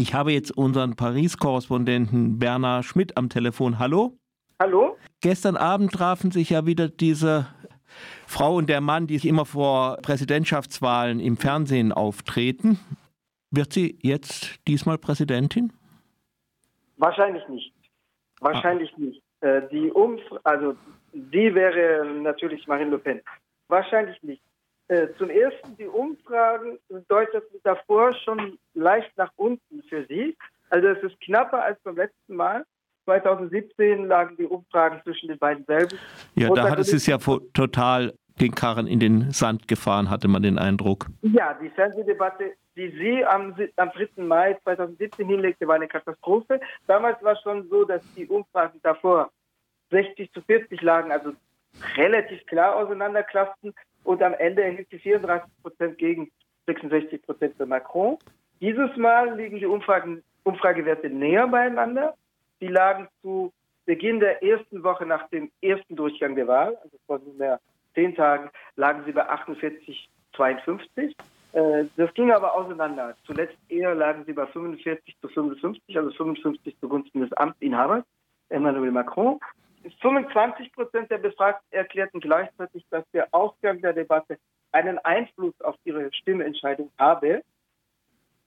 Ich habe jetzt unseren Paris-Korrespondenten Bernhard Schmidt am Telefon. Hallo? Hallo? Gestern Abend trafen sich ja wieder diese Frau und der Mann, die immer vor Präsidentschaftswahlen im Fernsehen auftreten. Wird sie jetzt diesmal Präsidentin? Wahrscheinlich nicht. Wahrscheinlich ah. nicht. Äh, die Umf also die wäre natürlich Marine Le Pen. Wahrscheinlich nicht. Äh, zum ersten, die Umfragen deuteten davor schon leicht nach unten für sie. Also es ist knapper als beim letzten Mal. 2017 lagen die Umfragen zwischen den beiden selben. Ja, da hat es ja total den Karren in den Sand gefahren, hatte man den Eindruck. Ja, die Fernsehdebatte, die sie am, am 3. Mai 2017 hinlegte, war eine Katastrophe. Damals war es schon so, dass die Umfragen davor 60 zu 40 lagen, also relativ klar auseinanderklafften. Und am Ende erhielt sie 34 Prozent gegen 66 Prozent für Macron. Dieses Mal liegen die Umfragen, Umfragewerte näher beieinander. Die lagen zu Beginn der ersten Woche nach dem ersten Durchgang der Wahl, also vor nunmehr zehn Tagen, lagen sie bei 48, 52. Äh, das ging aber auseinander. Zuletzt eher lagen sie bei 45 zu 55, also 55 zugunsten des Amtsinhabers, Emmanuel Macron. 25 Prozent der Befragten erklärten gleichzeitig, dass der Ausgang der Debatte einen Einfluss auf ihre Stimmentscheidung habe.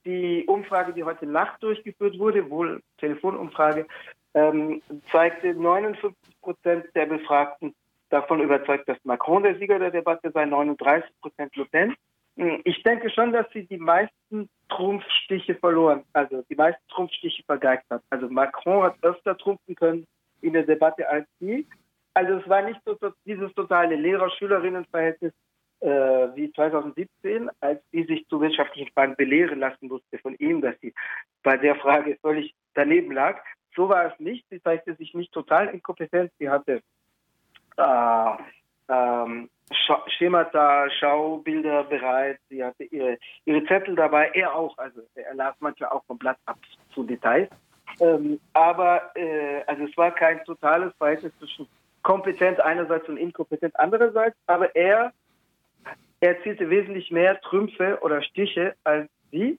Die Umfrage, die heute Nacht durchgeführt wurde, wohl Telefonumfrage, ähm, zeigte 59 Prozent der Befragten davon überzeugt, dass Macron der Sieger der Debatte sei, 39 Prozent Le Pen. Hm, ich denke schon, dass sie die meisten Trumpfstiche verloren, also die meisten Trumpfstiche vergeigt hat. Also Macron hat öfter trumpfen können in der Debatte als sie. Also es war nicht so dieses totale Lehrer-Schülerinnen-Verhältnis äh, wie 2017, als sie sich zu wirtschaftlichen Fragen belehren lassen musste von ihm, dass sie bei der Frage völlig daneben lag. So war es nicht. Sie zeigte sich nicht total inkompetent. Sie hatte äh, ähm, Schemata, Schaubilder bereit. Sie hatte ihre, ihre Zettel dabei. Er auch. Also er las manchmal auch vom Blatt ab zu Details. Ähm, aber äh, also es war kein totales Verhältnis zwischen kompetent einerseits und inkompetent andererseits, aber er erzielte wesentlich mehr Trümpfe oder Stiche als sie,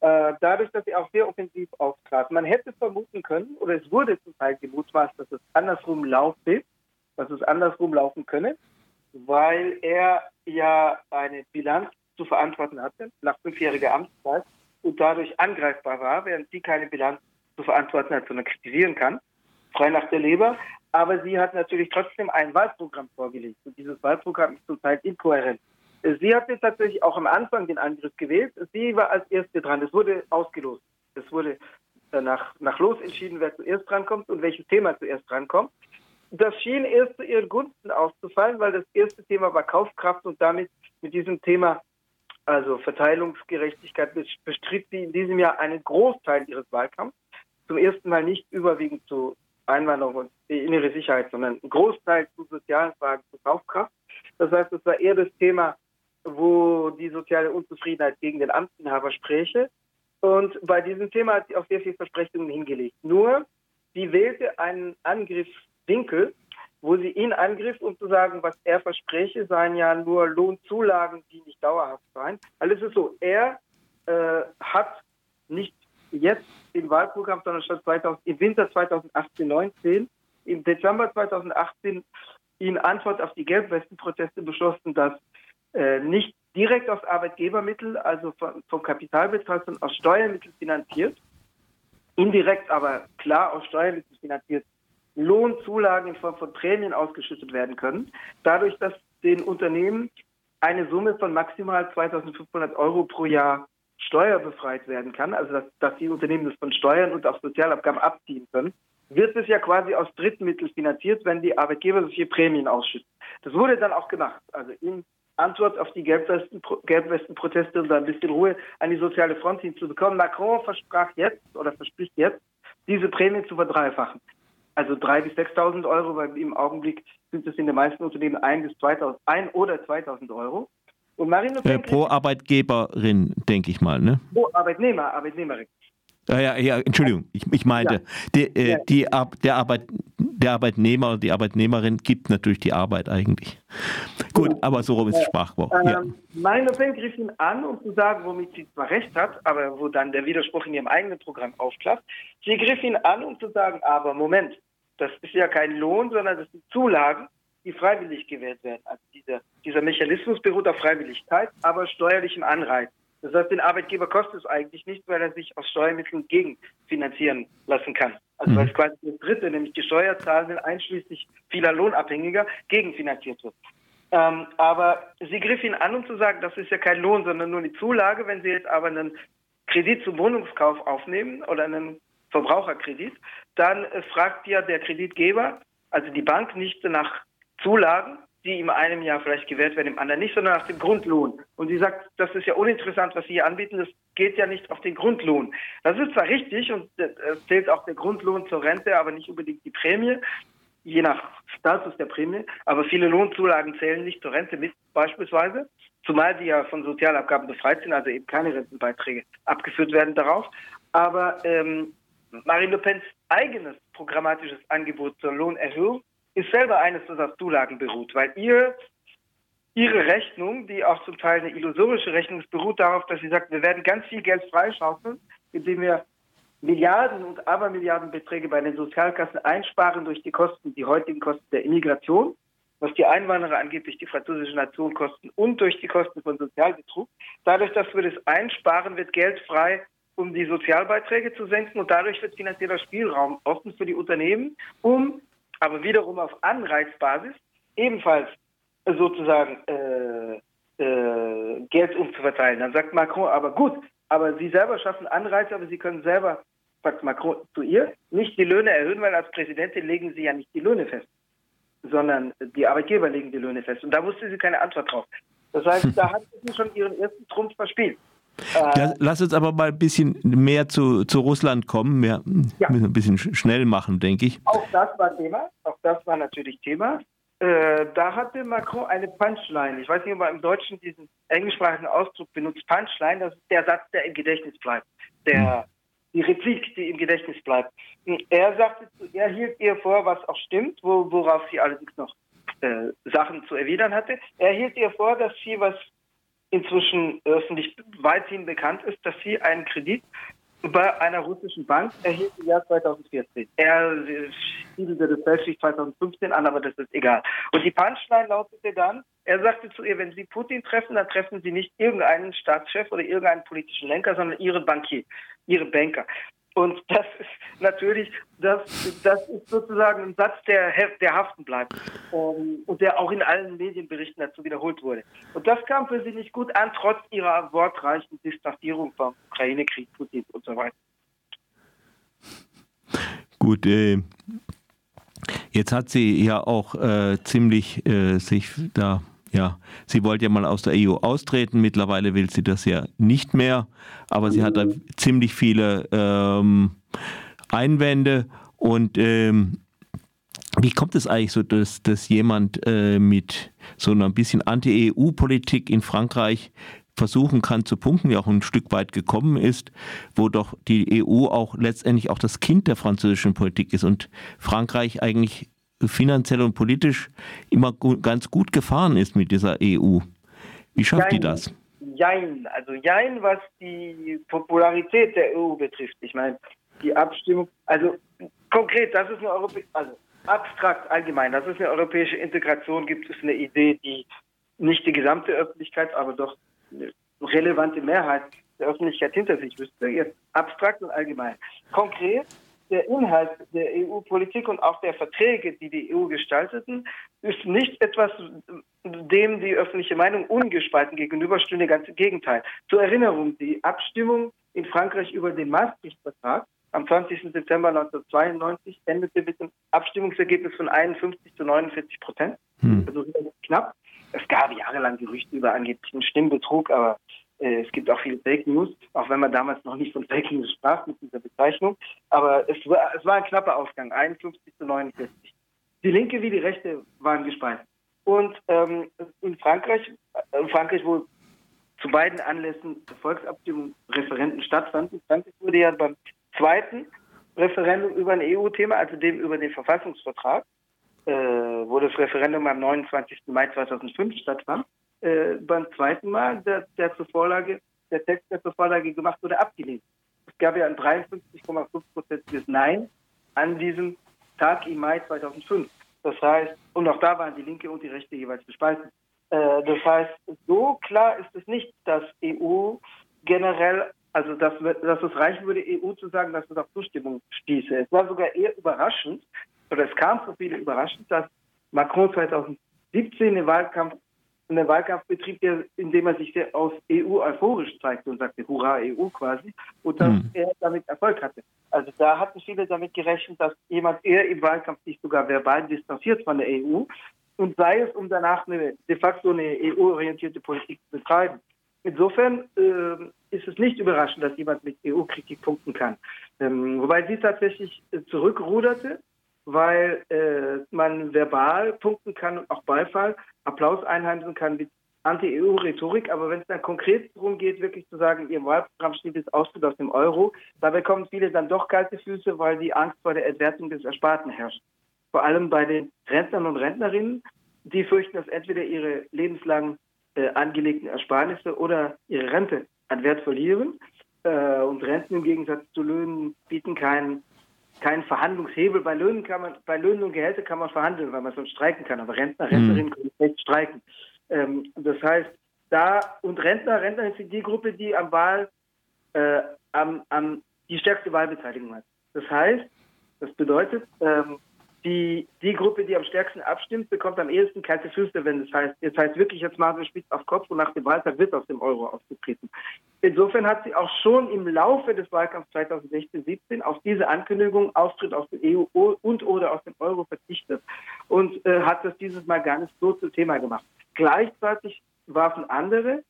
äh, dadurch, dass er auch sehr offensiv auftrat. Man hätte vermuten können, oder es wurde zum Teil gemutmaßt, dass es andersrum laufe, dass es andersrum laufen könne, weil er ja eine Bilanz zu verantworten hatte nach fünfjähriger Amtszeit und dadurch angreifbar war, während sie keine Bilanz zu verantworten hat, sondern kritisieren kann, frei nach der Leber. Aber sie hat natürlich trotzdem ein Wahlprogramm vorgelegt. Und dieses Wahlprogramm ist zurzeit inkohärent. Sie hat jetzt tatsächlich auch am Anfang den Angriff gewählt. Sie war als Erste dran. Es wurde ausgelost. Es wurde nach, nach Los entschieden, wer zuerst drankommt und welches Thema zuerst drankommt. Das schien erst zu ihren Gunsten auszufallen, weil das erste Thema war Kaufkraft und damit mit diesem Thema, also Verteilungsgerechtigkeit, bestritt sie in diesem Jahr einen Großteil ihres Wahlkampfs zum ersten Mal nicht überwiegend zu Einwanderung und innere Sicherheit, sondern ein Großteil zu sozialen Fragen, zu Kaufkraft. Das heißt, es war eher das Thema, wo die soziale Unzufriedenheit gegen den Amtsinhaber spräche. Und bei diesem Thema hat sie auch sehr viele Versprechungen hingelegt. Nur, sie wählte einen Angriffswinkel, wo sie ihn angriff, um zu sagen, was er verspreche, seien ja nur Lohnzulagen, die nicht dauerhaft seien. Alles ist so, er äh, hat nicht jetzt im Wahlprogramm, sondern schon 2000, im Winter 2018, 19, im Dezember 2018 in Antwort auf die Gelbwestenproteste beschlossen, dass äh, nicht direkt aus Arbeitgebermittel, also von, vom Kapitalbetrag, sondern aus Steuermitteln finanziert, indirekt aber klar aus Steuermitteln finanziert, Lohnzulagen in Form von Prämien ausgeschüttet werden können. Dadurch, dass den Unternehmen eine Summe von maximal 2500 Euro pro Jahr steuerbefreit werden kann, also dass, dass die Unternehmen das von Steuern und auch Sozialabgaben abziehen können, wird es ja quasi aus Drittmitteln finanziert, wenn die Arbeitgeber solche Prämien ausschütten. Das wurde dann auch gemacht. Also in Antwort auf die Gelbwesten, Gelbwesten-Proteste und da ein bisschen Ruhe an die soziale Front hinzubekommen. Macron versprach jetzt oder verspricht jetzt, diese Prämien zu verdreifachen. Also 3.000 bis 6.000 Euro, weil im Augenblick sind es in den meisten Unternehmen 1 bis 2.000, 1 oder 2.000 Euro. Und Marine äh, pro Arbeitgeberin, denke ich mal, ne? Pro Arbeitnehmer, Arbeitnehmerin. Ja, ja, ja Entschuldigung, ich, ich meinte, ja. Die, äh, die, der Arbeit, der Arbeitnehmer, die Arbeitnehmerin gibt natürlich die Arbeit eigentlich. Gut, ja. aber so rum ist Sprachwort. Ähm, ja. Marine Le Pen griff ihn an, um zu sagen, womit sie zwar recht hat, aber wo dann der Widerspruch in ihrem eigenen Programm aufklappt. Sie griff ihn an, um zu sagen, aber Moment, das ist ja kein Lohn, sondern das sind Zulagen, die freiwillig gewährt werden. Also dieser, dieser Mechanismus beruht auf Freiwilligkeit, aber steuerlichem Anreiz. Das heißt, den Arbeitgeber kostet es eigentlich nicht, weil er sich aus Steuermitteln gegenfinanzieren lassen kann. Also mhm. weil es quasi das Dritte, nämlich die Steuerzahlenden einschließlich vieler Lohnabhängiger, gegenfinanziert wird. Ähm, aber sie griff ihn an, um zu sagen, das ist ja kein Lohn, sondern nur eine Zulage. Wenn Sie jetzt aber einen Kredit zum Wohnungskauf aufnehmen oder einen Verbraucherkredit, dann äh, fragt ja der Kreditgeber, also die Bank, nicht nach Zulagen, die ihm einem Jahr vielleicht gewährt werden, im anderen nicht, sondern nach dem Grundlohn. Und sie sagt, das ist ja uninteressant, was Sie hier anbieten, das geht ja nicht auf den Grundlohn. Das ist zwar richtig und äh, zählt auch der Grundlohn zur Rente, aber nicht unbedingt die Prämie, je nach Status der Prämie. Aber viele Lohnzulagen zählen nicht zur Rente mit, beispielsweise, zumal die ja von Sozialabgaben befreit sind, also eben keine Rentenbeiträge abgeführt werden darauf. Aber ähm, Marine Le Pens eigenes programmatisches Angebot zur Lohnerhöhung ist selber eines, das auf Zulagen beruht, weil ihr ihre Rechnung, die auch zum Teil eine illusorische Rechnung ist, beruht darauf, dass sie sagt, wir werden ganz viel Geld freischaufeln, indem wir Milliarden und Abermilliardenbeträge bei den Sozialkassen einsparen durch die Kosten, die heutigen Kosten der Immigration, was die Einwanderer angeblich die französische Nation kosten und durch die Kosten von Sozialbetrug. Dadurch, dass wir das einsparen, wird Geld frei, um die Sozialbeiträge zu senken und dadurch wird finanzieller Spielraum offen für die Unternehmen, um aber wiederum auf Anreizbasis ebenfalls sozusagen äh, äh, Geld umzuverteilen. Dann sagt Macron, aber gut, aber Sie selber schaffen Anreize, aber Sie können selber, sagt Macron zu ihr, nicht die Löhne erhöhen, weil als Präsidentin legen Sie ja nicht die Löhne fest, sondern die Arbeitgeber legen die Löhne fest. Und da wusste sie keine Antwort drauf. Das heißt, da hat sie schon ihren ersten Trumpf verspielt. Ja, lass uns aber mal ein bisschen mehr zu, zu Russland kommen. Wir ja. müssen ein bisschen schnell machen, denke ich. Auch das war Thema. Auch das war natürlich Thema. Äh, da hatte Macron eine Punchline. Ich weiß nicht, ob er im Deutschen diesen englischsprachigen Ausdruck benutzt. Punchline, das ist der Satz, der im Gedächtnis bleibt. Der, hm. Die Replik, die im Gedächtnis bleibt. Er sagte, er hielt ihr vor, was auch stimmt, wo, worauf sie allerdings noch äh, Sachen zu erwidern hatte. Er hielt ihr vor, dass sie was inzwischen öffentlich weithin bekannt ist, dass sie einen Kredit bei einer russischen Bank erhielt im Jahr 2014. Er siedelte das fälschlich 2015 an, aber das ist egal. Und die Punchline lautete dann, er sagte zu ihr, wenn Sie Putin treffen, dann treffen Sie nicht irgendeinen Staatschef oder irgendeinen politischen Lenker, sondern Ihren Bankier, Ihre Banker. Und das ist natürlich, das, das ist sozusagen ein Satz, der, der haften bleibt um, und der auch in allen Medienberichten dazu wiederholt wurde. Und das kam für sie nicht gut an, trotz ihrer wortreichen Distanzierung vom Ukraine-Krieg, Putin und so weiter. Gut, äh, jetzt hat sie ja auch äh, ziemlich äh, sich da ja, sie wollte ja mal aus der EU austreten, mittlerweile will sie das ja nicht mehr, aber sie hat da ziemlich viele ähm, Einwände. Und ähm, wie kommt es eigentlich so, dass, dass jemand äh, mit so einer bisschen Anti-EU-Politik in Frankreich versuchen kann zu punkten, wie auch ein Stück weit gekommen ist, wo doch die EU auch letztendlich auch das Kind der französischen Politik ist und Frankreich eigentlich finanziell und politisch immer gut, ganz gut gefahren ist mit dieser EU. Wie schafft Jein. die das? Jein, also Jein, was die Popularität der EU betrifft. Ich meine, die Abstimmung, also konkret, das ist eine europäische, also abstrakt allgemein, dass es eine europäische Integration gibt, ist eine Idee, die nicht die gesamte Öffentlichkeit, aber doch eine relevante Mehrheit der Öffentlichkeit hinter sich wüsste. Jetzt abstrakt und allgemein. Konkret der Inhalt der EU-Politik und auch der Verträge, die die EU gestalteten, ist nicht etwas, dem die öffentliche Meinung ungespalten gegenüberstünde, ganz im Gegenteil. Zur Erinnerung, die Abstimmung in Frankreich über den Maastricht-Vertrag am 20. Dezember 1992 endete mit einem Abstimmungsergebnis von 51 zu 49 Prozent, hm. also knapp. Es gab jahrelang Gerüchte über angeblichen Stimmbetrug, aber es gibt auch viele Fake News, auch wenn man damals noch nicht von Fake News sprach mit dieser Bezeichnung. Aber es war, es war ein knapper Ausgang, 51 zu 49. Die Linke wie die Rechte waren gespalten. Und ähm, in Frankreich, äh, in Frankreich, wo zu beiden Anlässen Volksabstimmungen, Referenten stattfanden, Frankreich wurde ja beim zweiten Referendum über ein EU-Thema, also dem über den Verfassungsvertrag, äh, wo das Referendum am 29. Mai 2005 stattfand. Äh, beim zweiten Mal, der, der, zur Vorlage, der Text, der zur Vorlage gemacht wurde, abgelehnt. Es gab ja ein 53,5-prozentiges Nein an diesem Tag im Mai 2005. Das heißt, und auch da waren die Linke und die Rechte jeweils gespalten. Äh, das heißt, so klar ist es nicht, dass EU generell also, dass, dass es reichen würde, EU zu sagen, dass es auf Zustimmung stieße. Es war sogar eher überraschend, oder es kam für viele überraschend, dass Macron 2017 den Wahlkampf, einen Wahlkampf betrieb, indem er sich sehr aus EU euphorisch zeigte und sagte, hurra, EU quasi, und dass hm. er damit Erfolg hatte. Also da hatten viele damit gerechnet, dass jemand eher im Wahlkampf sich sogar verbal distanziert von der EU und sei es, um danach eine, de facto eine EU-orientierte Politik zu betreiben. Insofern äh, ist es nicht überraschend, dass jemand mit EU-Kritik punkten kann. Ähm, wobei sie tatsächlich äh, zurückruderte, weil äh, man verbal punkten kann und auch Beifall, Applaus einheimsen kann mit Anti-EU-Rhetorik, aber wenn es dann konkret darum geht, wirklich zu sagen, ihr Wahlprogramm steht jetzt Austritt aus dem Euro, da bekommen viele dann doch kalte Füße, weil die Angst vor der Entwertung des Ersparten herrscht. Vor allem bei den Rentnern und Rentnerinnen, die fürchten, dass entweder ihre lebenslangen äh, angelegten Ersparnisse oder ihre Rente an Wert verlieren. Äh, und Renten im Gegensatz zu Löhnen bieten keinen keinen Verhandlungshebel. Bei Löhnen kann man, bei Löhnen und Gehälter kann man verhandeln, weil man sonst streiken kann. Aber Rentner, Rentnerinnen mhm. können nicht streiken. Ähm, das heißt, da und Rentner, Rentner sind die Gruppe, die am Wahl äh, am, am die stärkste Wahlbeteiligung hat. Das heißt, das bedeutet, ähm, die, die Gruppe, die am stärksten abstimmt, bekommt am ehesten kalte Füße, wenn es heißt, jetzt heißt wirklich, jetzt machen wir spitz auf Kopf und nach dem Wahltag wird aus dem Euro ausgetreten. Insofern hat sie auch schon im Laufe des Wahlkampfs 2016-17 auf diese Ankündigung Austritt aus der EU und oder aus dem Euro verzichtet und äh, hat das dieses Mal gar nicht so zum Thema gemacht. Gleichzeitig warfen andere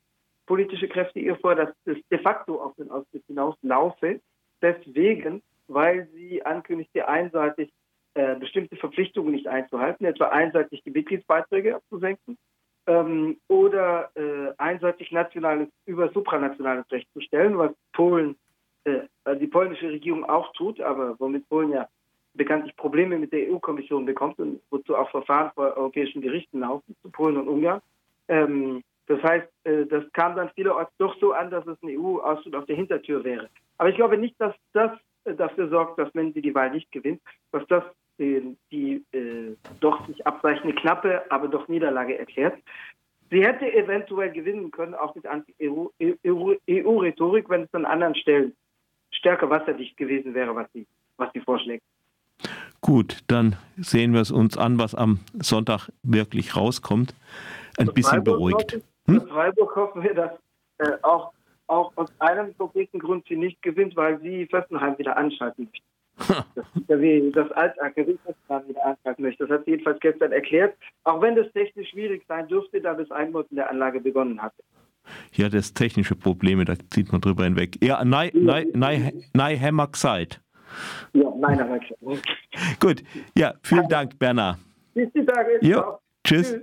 politische Kräfte ihr vor, dass es de facto auf den Austritt hinaus laufe, deswegen, weil sie ankündigte einseitig äh, bestimmte Verpflichtungen nicht einzuhalten, etwa einseitig die Mitgliedsbeiträge abzusenken ähm, oder äh, einseitig nationales über supranationales Recht zu stellen, was Polen, äh, also die polnische Regierung auch tut, aber womit Polen ja bekanntlich Probleme mit der EU-Kommission bekommt und wozu auch Verfahren vor europäischen Gerichten laufen, zu Polen und Ungarn. Ähm, das heißt, äh, das kam dann vielerorts doch so an, dass es ein EU-Austritt auf der Hintertür wäre. Aber ich glaube nicht, dass das äh, dafür sorgt, dass wenn sie die Wahl nicht gewinnt, dass das die, die äh, doch sich abweichende knappe, aber doch Niederlage erklärt. Sie hätte eventuell gewinnen können, auch mit Anti-EU-Rhetorik, wenn es an anderen Stellen stärker wasserdicht gewesen wäre, was sie, was sie vorschlägt. Gut, dann sehen wir es uns an, was am Sonntag wirklich rauskommt. Ein bisschen Freiburg beruhigt. Hm? Freiburg hoffen wir, dass äh, auch, auch aus einem konkreten Grund sie nicht gewinnt, weil sie Fessenheim wieder anschalten möchte das ist ja wie das Altagerichtsplan wieder anpacken möchte. Das hat sie jedenfalls gestern erklärt, auch wenn das technisch schwierig sein dürfte, da das Einbauten der Anlage begonnen hatte. Ja, das technische Probleme, da zieht man drüber hinweg. Ja, nein, nein, nein, nein, Hammer gesagt. Ja, nein, aber Gut, ja, vielen Dank, Bernhard. Bis die Tage. Tschüss. tschüss.